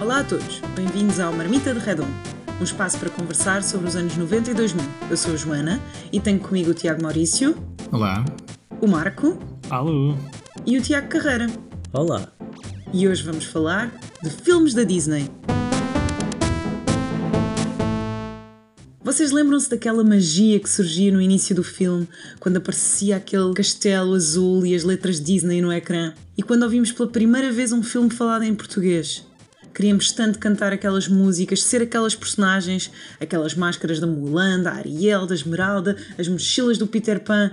Olá a todos, bem-vindos ao Marmita de Redondo, um espaço para conversar sobre os anos 90 e 2000. Eu sou a Joana e tenho comigo o Tiago Maurício. Olá. O Marco. Alô. E o Tiago Carreira. Olá. E hoje vamos falar de filmes da Disney. Vocês lembram-se daquela magia que surgia no início do filme, quando aparecia aquele castelo azul e as letras Disney no ecrã? E quando ouvimos pela primeira vez um filme falado em português? Queríamos tanto cantar aquelas músicas, ser aquelas personagens, aquelas máscaras da Mulan, da Ariel, da Esmeralda, as mochilas do Peter Pan.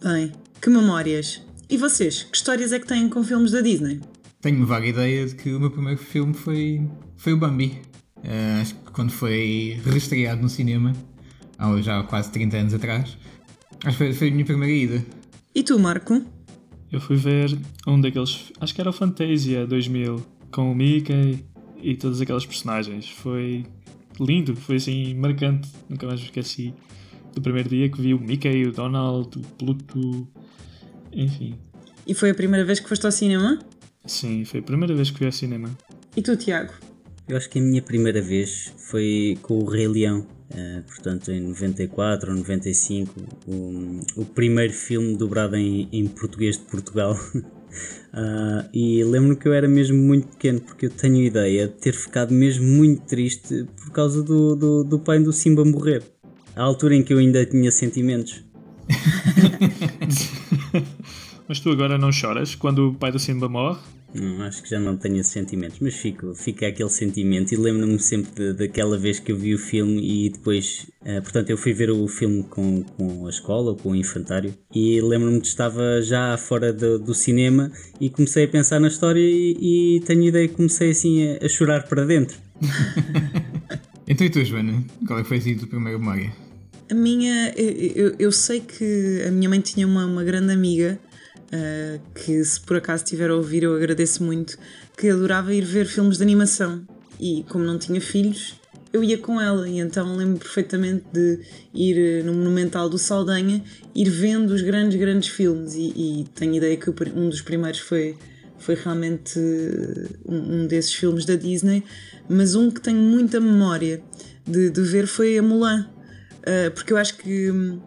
Bem, que memórias! E vocês, que histórias é que têm com filmes da Disney? Tenho vaga ideia de que o meu primeiro filme foi, foi o Bambi. Uh, acho que quando foi reestreado no cinema, há já quase 30 anos atrás. Acho que foi, foi a minha primeira ida. E tu, Marco? Eu fui ver um daqueles. Acho que era o Fantasia 2000, com o Mickey e todas aquelas personagens. Foi lindo, foi assim marcante. Nunca mais me esqueci do primeiro dia que vi o Mickey, o Donald, o Pluto, enfim. E foi a primeira vez que foste ao cinema? Sim, foi a primeira vez que fui ao cinema. E tu, Tiago? Eu acho que a minha primeira vez foi com o Rei Leão, uh, portanto em 94 ou 95, o, primeiro filme dobrado em, em português de Portugal. uh, e lembro-me que eu era mesmo muito pequeno, porque eu tenho ideia de ter ficado mesmo muito triste por causa do, do, do pai do Simba morrer, à altura em que eu ainda tinha sentimentos. Mas tu agora não choras quando o pai do Simba morre? Não, acho que já não tenho esses sentimentos, mas fico, fica aquele sentimento e lembro-me sempre daquela vez que eu vi o filme e depois, uh, portanto, eu fui ver o filme com, com a escola, com o infantário e lembro-me que estava já fora do, do, cinema e comecei a pensar na história e, e tenho ideia que comecei assim a, a chorar para dentro. então e tu, Joana? Qual é que foi assim a tua primeira memória? A minha, eu, eu sei que a minha mãe tinha uma, uma grande amiga uh, que se por acaso estiver a ouvir eu agradeço muito, que adorava ir ver filmes de animação. E como não tinha filhos eu ia com ela. E então lembro perfeitamente de ir eh, no Monumental do Saldanha, ir vendo os grandes, grandes filmes. E, e tenho ideia que um dos primeiros foi, foi realmente eh, um, um, desses filmes da Disney, mas um que tenho muita memória de, de ver foi a Mulan, uh, porque eu acho que hum,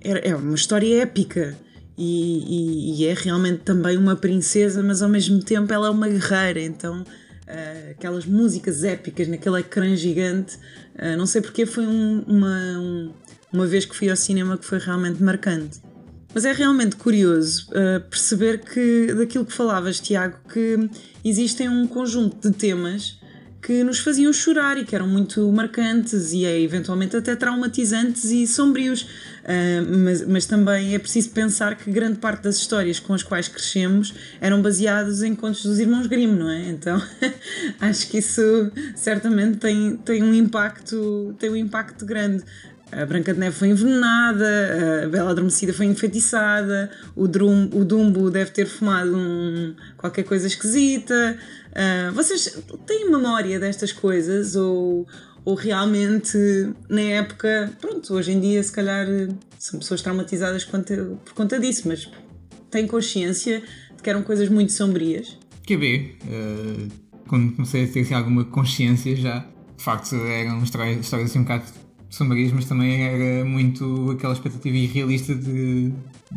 é, é uma história épica e, e, e, é realmente também uma princesa, mas ao mesmo tempo ela é uma guerreira, então uh, aquelas músicas épicas naquele ecrã gigante, uh, não sei porque foi um, uma, um, uma vez que fui ao cinema que foi realmente marcante. Mas é realmente curioso uh, perceber que daquilo que falavas, Tiago, que existem um conjunto de temas que nos faziam chorar e que eram muito marcantes e é eventualmente até traumatizantes e sombrios. Uh, mas, mas também é preciso pensar que grande parte das histórias com as quais crescemos eram baseadas em contos dos irmãos Grimm, não é? Então acho que isso certamente tem, tem um impacto tem um impacto grande. A Branca de Neve foi envenenada, a Bela Adormecida foi enfeitiçada, o, Drum, o Dumbo deve ter fumado um, qualquer coisa esquisita. Uh, vocês têm memória destas coisas ou, ou realmente na época, pronto, hoje em dia se calhar são pessoas traumatizadas por conta disso, mas têm consciência de que eram coisas muito sombrias? Quer ver, uh, quando comecei a ter assim, alguma consciência já, de facto eram histórias, histórias assim um bocado sombrias, mas também era muito aquela expectativa irrealista de,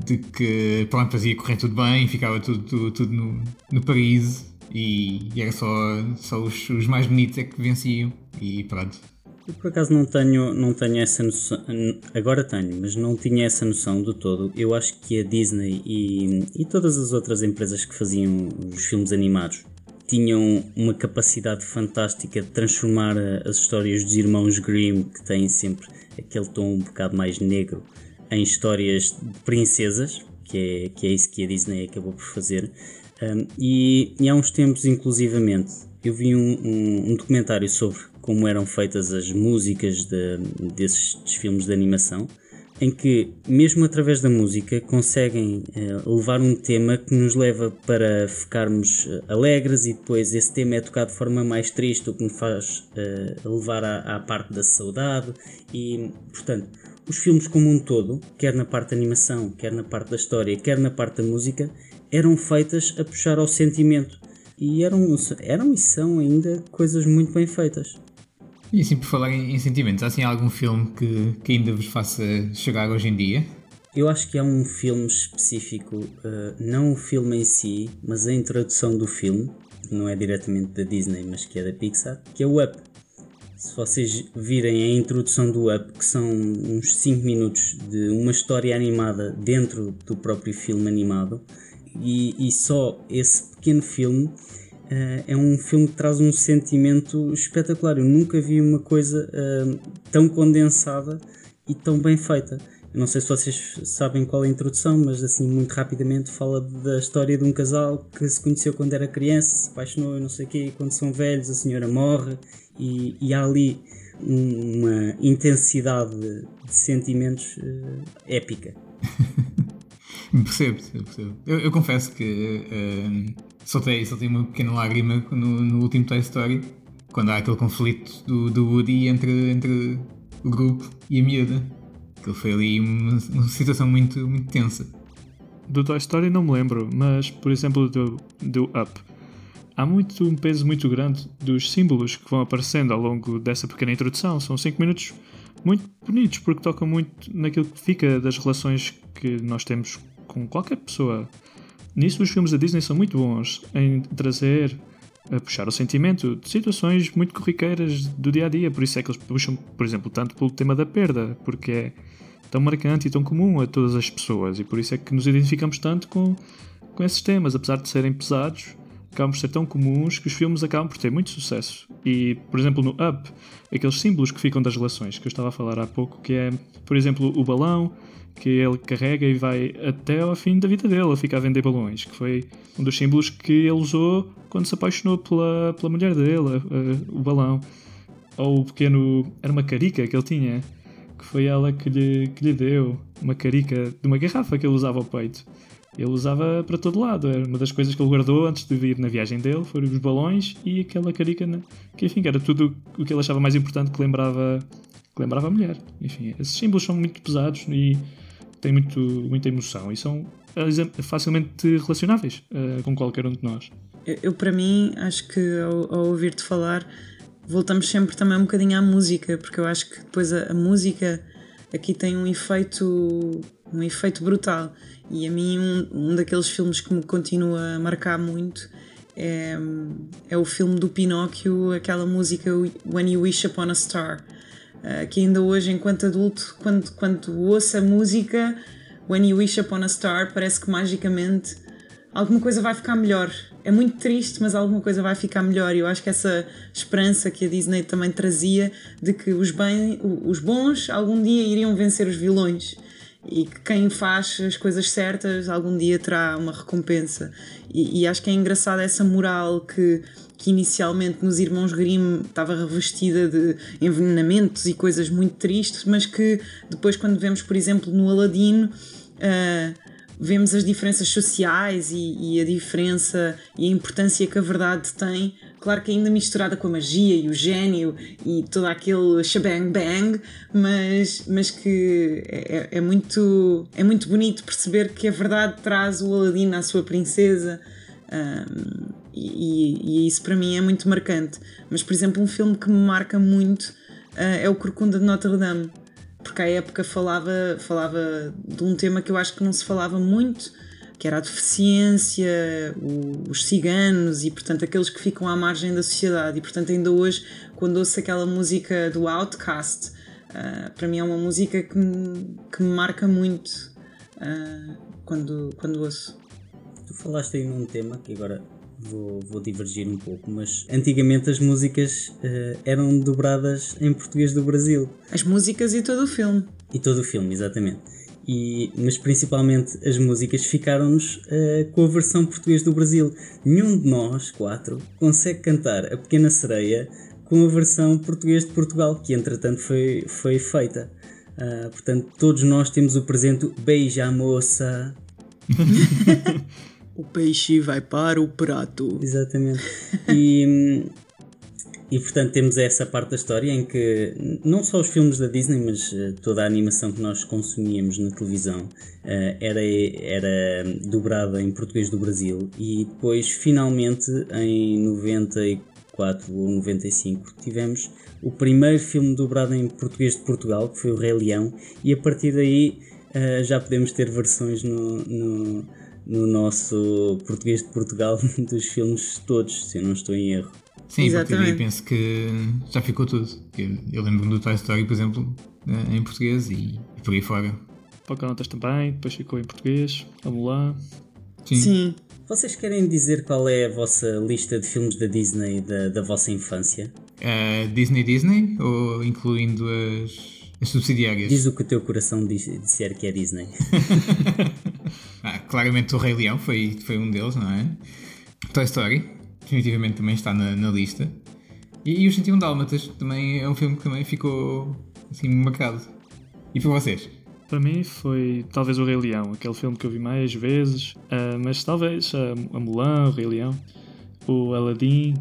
de que pronto, ia correr tudo bem, ficava tudo, tudo, tudo no, no paraíso e, e era só, só os, os mais bonitos é que venciam e pronto. Eu por acaso não tenho, não tenho essa noção, agora tenho, mas não tinha essa noção do todo. Eu acho que a Disney e, e todas as outras empresas que faziam os filmes animados tinham uma capacidade fantástica de transformar eh, as histórias dos irmãos Grimm, que têm sempre aquele tom um bocado mais negro, em histórias de princesas, que é, que é isso que a Disney acabou por fazer. Um, e, e, há uns tempos, inclusivamente, eu vi um, um, um, documentário sobre como eram feitas as músicas de, desses filmes de animação em que, mesmo através da música, conseguem uh, levar um tema que nos leva para ficarmos uh, alegres e depois esse tema é tocado de forma mais triste, o que nos faz uh, levar à, à, parte da saudade e, portanto, os filmes como um todo, quer na parte da animação, quer na parte da história, quer na parte da música, eram feitas a puxar ao sentimento. E eram, eram e são ainda coisas muito bem feitas. E assim, por falar em, em sentimentos, há assim algum filme que, que ainda vos faça chegar hoje em dia? Eu acho que há um filme específico, uh, não o filme em si, mas a introdução do filme, que não é diretamente da Disney, mas que é da Pixar, que é o Up. Se vocês virem a introdução do Up, que são uns 5 minutos de uma história animada dentro do próprio filme animado, e, e só esse pequeno filme uh, é um filme que traz um sentimento espetacular. Eu nunca vi uma coisa uh, tão condensada e tão bem feita. Eu não sei se vocês sabem qual é a introdução, mas assim muito rapidamente fala da história de um casal que se conheceu quando era criança, se apaixonou não sei o quê, e quando são velhos a senhora morre e, e há ali uma intensidade de sentimentos uh, épica. percebo, percebo. Eu, eu confesso que soltei, soltei uma pequena lágrima no, no, último Toy Story, quando há aquele conflito do, do Woody entre, entre o grupo e a miúda. Que foi ali uma, uma situação muito, muito tensa. Do Toy Story não me lembro, mas por exemplo do, do Up há muito, um peso muito grande dos símbolos que vão aparecendo ao longo dessa pequena introdução. São 5 minutos muito bonitos porque tocam muito naquilo que fica das relações que nós temos com qualquer pessoa. Nisso, os filmes da Disney são muito bons em trazer, a puxar o sentimento de situações muito corriqueiras do dia a dia. Por isso é que eles puxam, por exemplo, tanto pelo tema da perda, porque é tão marcante e tão comum a todas as pessoas. E por isso é que nos identificamos tanto com, com esses temas, apesar de serem pesados acabam por ser tão comuns que os filmes acabam por ter muito sucesso. E, por exemplo, no Up, aqueles símbolos que ficam das relações, que eu estava a falar há pouco, que é, por exemplo, o balão que ele carrega e vai até ao fim da vida dele a ficar a vender balões, que foi um dos símbolos que ele usou quando se apaixonou pela, pela mulher dele, o balão. Ou o pequeno. Era uma carica que ele tinha, que foi ela que lhe, que lhe deu, uma carica de uma garrafa que ele usava ao peito ele usava para todo lado. Era uma das coisas que ele guardou antes de vir na viagem dele, foram os balões e aquela carica, que enfim, era tudo o que ele achava mais importante que lembrava, que lembrava a mulher. Enfim, esses símbolos são muito pesados e têm muito, muita emoção e são facilmente relacionáveis uh, com qualquer um de nós. Eu, eu para mim, acho que ao, ao ouvir-te falar, voltamos sempre também um bocadinho à música, porque eu acho que depois a, a música aqui tem um efeito um efeito brutal e a mim, um, um daqueles filmes que me continua a marcar muito é, é o filme do Pinóquio, aquela música When You Wish Upon a Star. Uh, que ainda hoje, enquanto adulto, quando, quando ouço a música When You Wish Upon a Star, parece que magicamente alguma coisa vai ficar melhor. É muito triste, mas alguma coisa vai ficar melhor. E eu acho que essa esperança que a Disney também trazia de que os, bem, os bons algum dia iriam vencer os vilões e que quem faz as coisas certas algum dia terá uma recompensa. E, e, acho que é engraçado essa moral que, que inicialmente nos Irmãos Grimm estava revestida de envenenamentos e coisas muito tristes, mas que depois, quando vemos, por exemplo, no Aladino. Uh, vemos as diferenças sociais e, e, a diferença e a importância que a verdade tem. Claro que ainda misturada com a magia e o gênio e todo aquele shabang bang, mas, mas que é, é, muito, é muito bonito perceber que a verdade traz o Aladino à sua princesa. Um, e, e, isso para mim é muito marcante. Mas, por exemplo, um filme que me marca muito uh, é o Corcunda de Notre Dame porque à época falava, falava de um tema que eu acho que não se falava muito, que era a deficiência, o, os ciganos e, portanto, aqueles que ficam à margem da sociedade. E, portanto, ainda hoje, quando ouço aquela música do Outcast, uh, para mim é uma música que me, que me marca muito uh, quando, quando ouço. Tu falaste aí num tema que agora vou, vou divergir um pouco, mas antigamente as músicas uh, eram dobradas em português do Brasil. As músicas e todo o filme. E todo o filme, exatamente. E, mas principalmente as músicas ficaram-nos uh, com a versão português do Brasil. Nenhum de nós, quatro, consegue cantar A Pequena Sereia com a versão português de Portugal, que entretanto foi, foi feita. Uh, portanto, todos nós temos o presente Beija Moça. o peixe vai para o prato. Exatamente. E, E portanto temos essa parte da história em que não só os filmes da Disney, mas uh, toda a animação que nós consumíamos na televisão uh, era, era dobrada em português do Brasil e depois finalmente em 94 ou 95 tivemos o primeiro filme dobrado em português de Portugal, que foi o Rei Leão, e a partir daí uh, já podemos ter versões no, no nosso português de Portugal dos filmes todos, se eu não estou em erro. Sim, Exatamente. a partir daí penso que já ficou tudo. Eu, eu lembro-me do Toy Story, por exemplo, eh, em português e, e por aí fora. Pocahontas também, depois ficou em português, a Mulan. Sim. Sim. Vocês querem dizer qual é a vossa lista de filmes da Disney da, da vossa infância? Uh, Disney Disney ou incluindo as, as subsidiárias? Diz o que o teu coração diz, disser que é Disney. ah, claramente o Rei Leão foi, foi um deles, não é? Toy Story, definitivamente também está na, na lista. E, e Os 101 Dálmatas também é um filme que também ficou assim marcado. E para vocês? Para mim foi talvez o Rei Leão, aquele filme que eu vi mais vezes, uh, mas talvez uh, a Mulan, o Rei Leão, o Aladdin.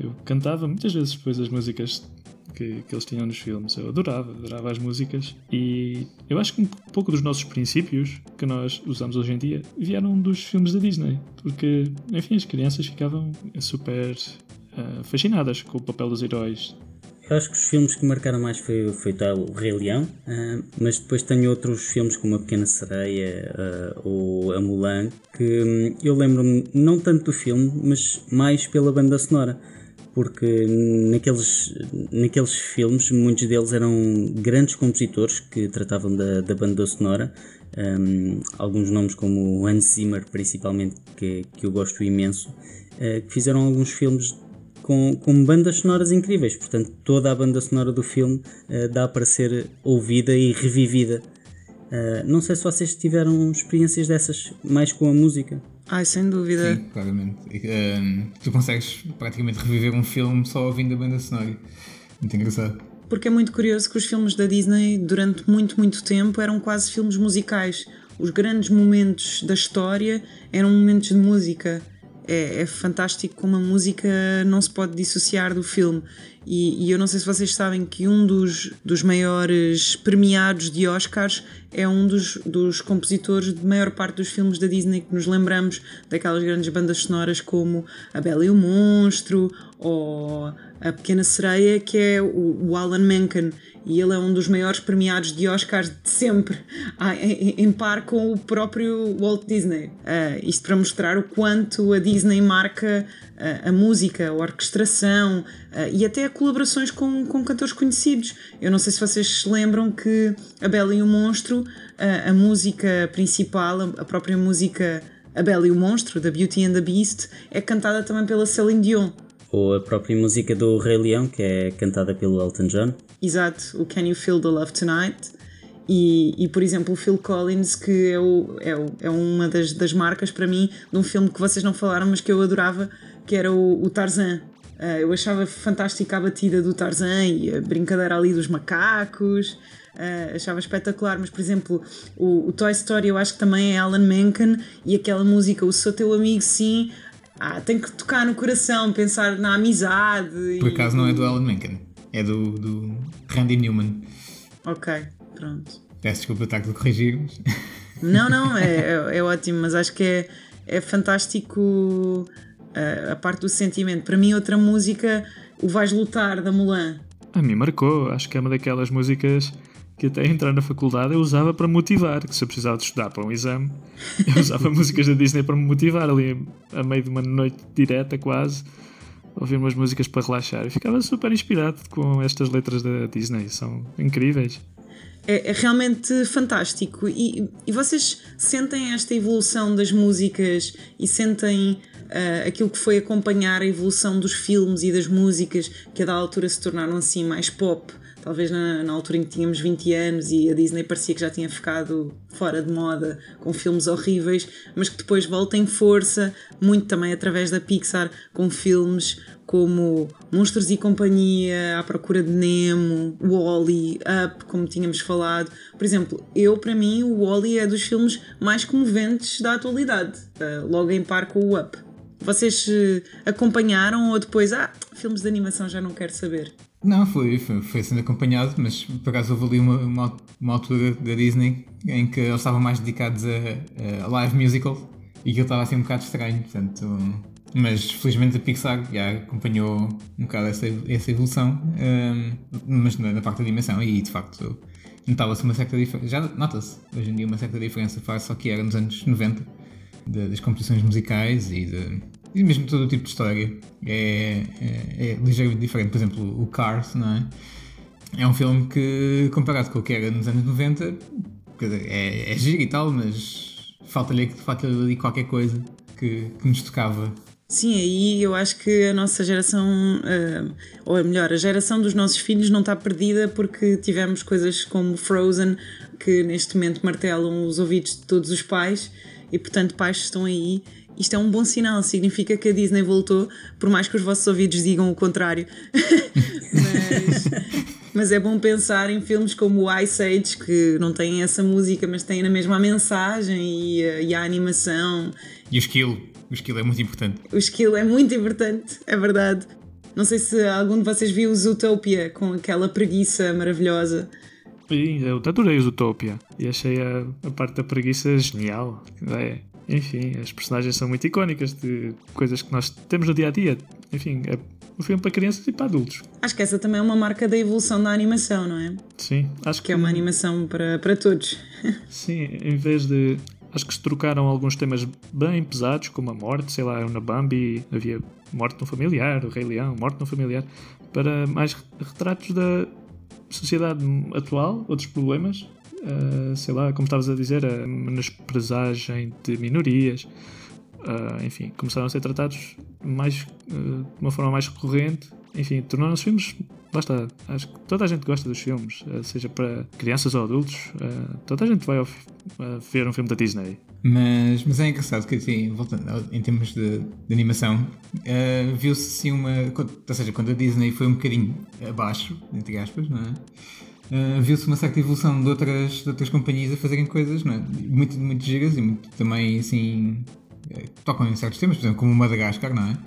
Eu cantava muitas vezes depois as músicas que, que eles tinham nos filmes. Eu adorava, adorava as músicas. E eu acho que um pouco dos nossos princípios que nós usamos hoje em dia vieram dos filmes da Disney. Porque, enfim, as crianças ficavam super uh, fascinadas com o papel dos heróis. Eu acho que os filmes que marcaram mais foi, foi tal, o Rei Leão, uh, mas depois tenho outros filmes como A Pequena Sereia uh, ou A Mulan, que um, eu lembro-me não tanto do filme, mas mais pela banda sonora porque naqueles, naqueles filmes muitos deles eram grandes compositores que tratavam da, da banda sonora. Um, alguns nomes como Hans Zimmer, principalmente, que, que eu gosto imenso, uh, fizeram alguns filmes com, com bandas sonoras incríveis. Portanto, toda a banda sonora do filme uh, dá para ser ouvida e revivida. Uh, não sei se vocês tiveram experiências dessas mais com a música. Ai, sem dúvida. Sim, claramente. Um, tu consegues praticamente reviver um filme só ouvindo a banda sonora. Muito engraçado. Porque é muito curioso que os filmes da Disney, durante muito, muito tempo, eram quase filmes musicais. Os grandes momentos da história eram momentos de música. É, é fantástico como a música não se pode dissociar do filme. E, e, eu não sei se vocês sabem que um dos, dos maiores premiados de Oscars é um dos, dos compositores de maior parte dos filmes da Disney que nos lembramos daquelas grandes bandas sonoras como A Bela e o Monstro ou A Pequena Sereia, que é o, o Alan Menken e ele é um dos maiores premiados de Oscars de sempre, em, par com o próprio Walt Disney. Uh, isto para mostrar o quanto a Disney marca uh, a música, a orquestração e até colaborações com, com cantores conhecidos. Eu não sei se vocês se lembram que A Bela e o Monstro, a música principal, a própria música A Bela e o Monstro, da Beauty and the Beast, é cantada também pela Celine Dion. Ou a própria música do Rei Leão, que é cantada pelo Elton John. Exato, o Can You Feel the Love Tonight. E, e por exemplo, o Phil Collins, que é, o, é, o, é uma das, das marcas para mim de um filme que vocês não falaram, mas que eu adorava, que era o, o Tarzan. Uh, eu achava fantástica a batida do Tarzan e a brincadeira ali dos macacos. Uh, achava espetacular, mas por exemplo, o, o, Toy Story eu acho que também é Alan Menken e aquela música, o Sou Teu Amigo Sim, ah, tem que tocar no coração, pensar na amizade. Por acaso não é do Alan Menken é do, do Randy Newman. Ok, pronto. Peço desculpa estar a corrigir. Mas... Não, não, é, é, é, ótimo, mas acho que é, é fantástico a, a parte do sentimento. Para mim, outra música, o Vais Lutar, da Mulan. A mim marcou, acho que é uma daquelas músicas que até entrar na faculdade eu usava para motivar, que se eu precisava de estudar para um exame, eu usava músicas da Disney para me motivar ali a meio de uma noite direta quase ouvir umas músicas para relaxar. e ficava super inspirado com estas letras da Disney, são incríveis. É, é realmente fantástico. E, e, vocês sentem esta evolução das músicas e sentem uh, aquilo que foi acompanhar a evolução dos filmes e das músicas que a da altura se tornaram assim mais pop? talvez na, na, altura em que tínhamos 20 anos e a Disney parecia que já tinha ficado fora de moda com filmes horríveis, mas que depois volta em força, muito também através da Pixar, com filmes como Monstros e Companhia, À Procura de Nemo, Wall-E, Up, como tínhamos falado. Por exemplo, eu, para mim, o Wall-E é dos filmes mais comoventes da atualidade, eh, logo em par com o Up. Vocês uh, acompanharam ou depois, ah, filmes de animação já não quero saber? Não, foi, foi, foi sendo acompanhado, mas por acaso houve ali uma, uma, uma altura da Disney em que eles estavam mais dedicados a, a live musical e aquilo estava assim um bocado estranho, portanto. Mas felizmente a Pixar já acompanhou um bocado essa, essa evolução, um, mas na, na, parte da animação, e de facto notava-se uma certa diferença. Já nota-se hoje em dia uma certa diferença face ao que era nos anos 90, de, das composições musicais e de e mesmo todo o tipo de história é, é, é, ligeiramente diferente. Por exemplo, o Cars, não é? É um filme que, comparado com o que era nos anos 90, é, é giro e tal, mas falta-lhe falta ali qualquer coisa que, que nos tocava Sim, aí eu acho que a nossa geração, uh, ou melhor, a geração dos nossos filhos não está perdida porque tivemos coisas como Frozen que neste momento martelam os ouvidos de todos os pais e, portanto, pais estão aí isto é um bom sinal, significa que a Disney voltou, por mais que os vossos ouvidos digam o contrário. mas, mas, é bom pensar em filmes como o Ice Age, que não têm essa música, mas têm na mesma a mensagem e a, e a animação. E o skill. O skill é muito importante. O skill é muito importante, é verdade. Não sei se algum de vocês viu Zootopia com aquela preguiça maravilhosa. Sim, eu adorei Zootopia e achei a, a parte da preguiça genial. É, enfim, as personagens são muito icónicas de coisas que nós temos no dia a dia. Enfim, é um filme para crianças e para adultos. Acho que essa também é uma marca da evolução da animação, não é? Sim, acho que. Que é uma animação para, para todos. Sim, em vez de. Acho que se trocaram alguns temas bem pesados, como a morte, sei lá, na Bambi havia morte no familiar, o Rei Leão, morte no familiar, para mais retratos da sociedade atual, outros problemas, uh, sei lá, como estavas a dizer, a menosprezagem de minorias, uh, enfim, começaram a ser tratados mais, uh, de uma forma mais recorrente. Enfim, tornaram-se filmes. Lá está, acho que toda a gente gosta dos filmes, seja para crianças ou adultos, toda a gente vai ao, ver um filme da Disney. Mas, mas é engraçado que, assim, voltando em termos de, de animação, viu-se assim uma. Ou seja, quando a Disney foi um bocadinho abaixo, entre aspas, não é? uh, viu-se uma certa evolução de outras, de outras companhias a fazerem coisas não é? muito, muito gigas e muito, também assim uh, tocam em certos temas, por exemplo, como o Madagascar, não é?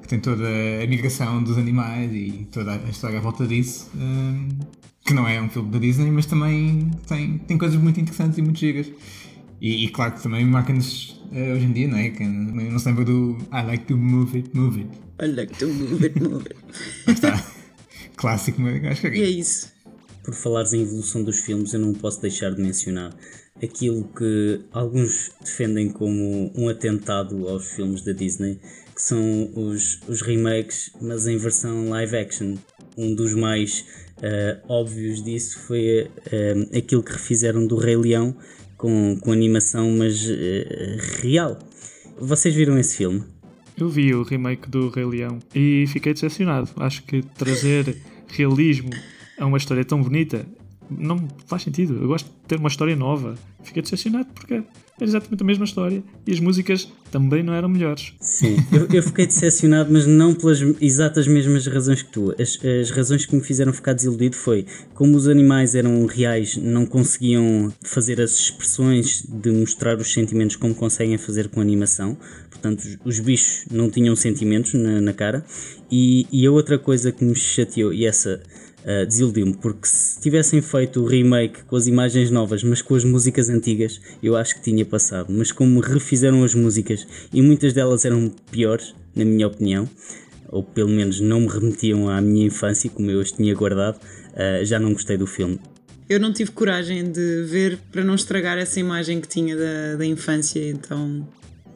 Que tem toda a migração dos animais e toda a história à volta disso. Uh, que não é um filme da Disney, mas também tem, tem coisas muito interessantes e muito gigas. E, e claro que também marca-nos uh, hoje em dia, não é? Que não se lembra do I like to move it, move it. I like to move it, move it. está. Clássico Madagascar. E é isso por falares em evolução dos filmes, eu não posso deixar de mencionar aquilo que alguns defendem como um atentado aos filmes da Disney, que são os, os remakes, mas em versão live action. Um dos mais uh, óbvios disso foi uh, aquilo que refizeram do Rei Leão com, com animação, mas uh, real. Vocês viram esse filme? Eu vi o remake do Rei Leão e fiquei decepcionado. Acho que trazer realismo é uma história tão bonita. Não faz sentido. Eu gosto de ter uma história nova. Fiquei decepcionado porque era exatamente a mesma história e as músicas também não eram melhores. Sim, eu, eu fiquei decepcionado, mas não pelas exatas mesmas razões que tu. As, as razões que me fizeram ficar desiludido foi como os animais eram reais, não conseguiam fazer as expressões de mostrar os sentimentos como conseguem fazer com animação. Portanto, os, os bichos não tinham sentimentos na, na cara. E, e a outra coisa que me chateou, e essa uh, desiludiu-me, porque se tivessem feito o remake com as imagens novas, mas com as músicas antigas, eu acho que tinha passado. Mas como refizeram as músicas e muitas delas eram piores, na minha opinião, ou pelo menos não me remetiam à minha infância, como eu as tinha guardado, uh, já não gostei do filme. Eu não tive coragem de ver para não estragar essa imagem que tinha da, da infância, então.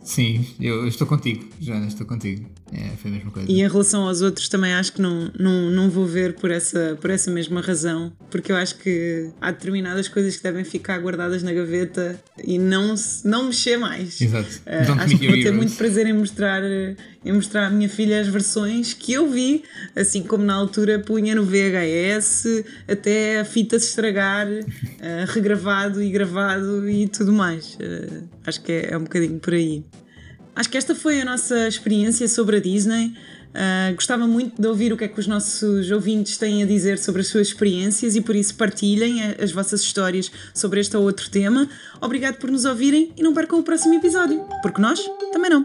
Sim, eu estou contigo, já estou contigo. É, foi a mesma coisa. E em relação aos outros também acho que não, não, não vou ver por essa, por essa mesma razão, porque eu acho que há determinadas coisas que devem ficar guardadas na gaveta e não, não mexer mais. Exato. Uh, acho que vou ter muito prazer em mostrar, em mostrar à minha filha as versões que eu vi, assim como na altura punha no VHS até a fita se estragar, uh, regravado e gravado e tudo mais. Uh, acho que é, é um bocadinho por aí. Acho que esta foi a nossa experiência sobre a Disney. Uh, gostava muito de ouvir o que é que os nossos ouvintes têm a dizer sobre as suas experiências e por isso partilhem as vossas histórias sobre este ou outro tema. Obrigado por nos ouvirem e não percam o próximo episódio, porque nós também não.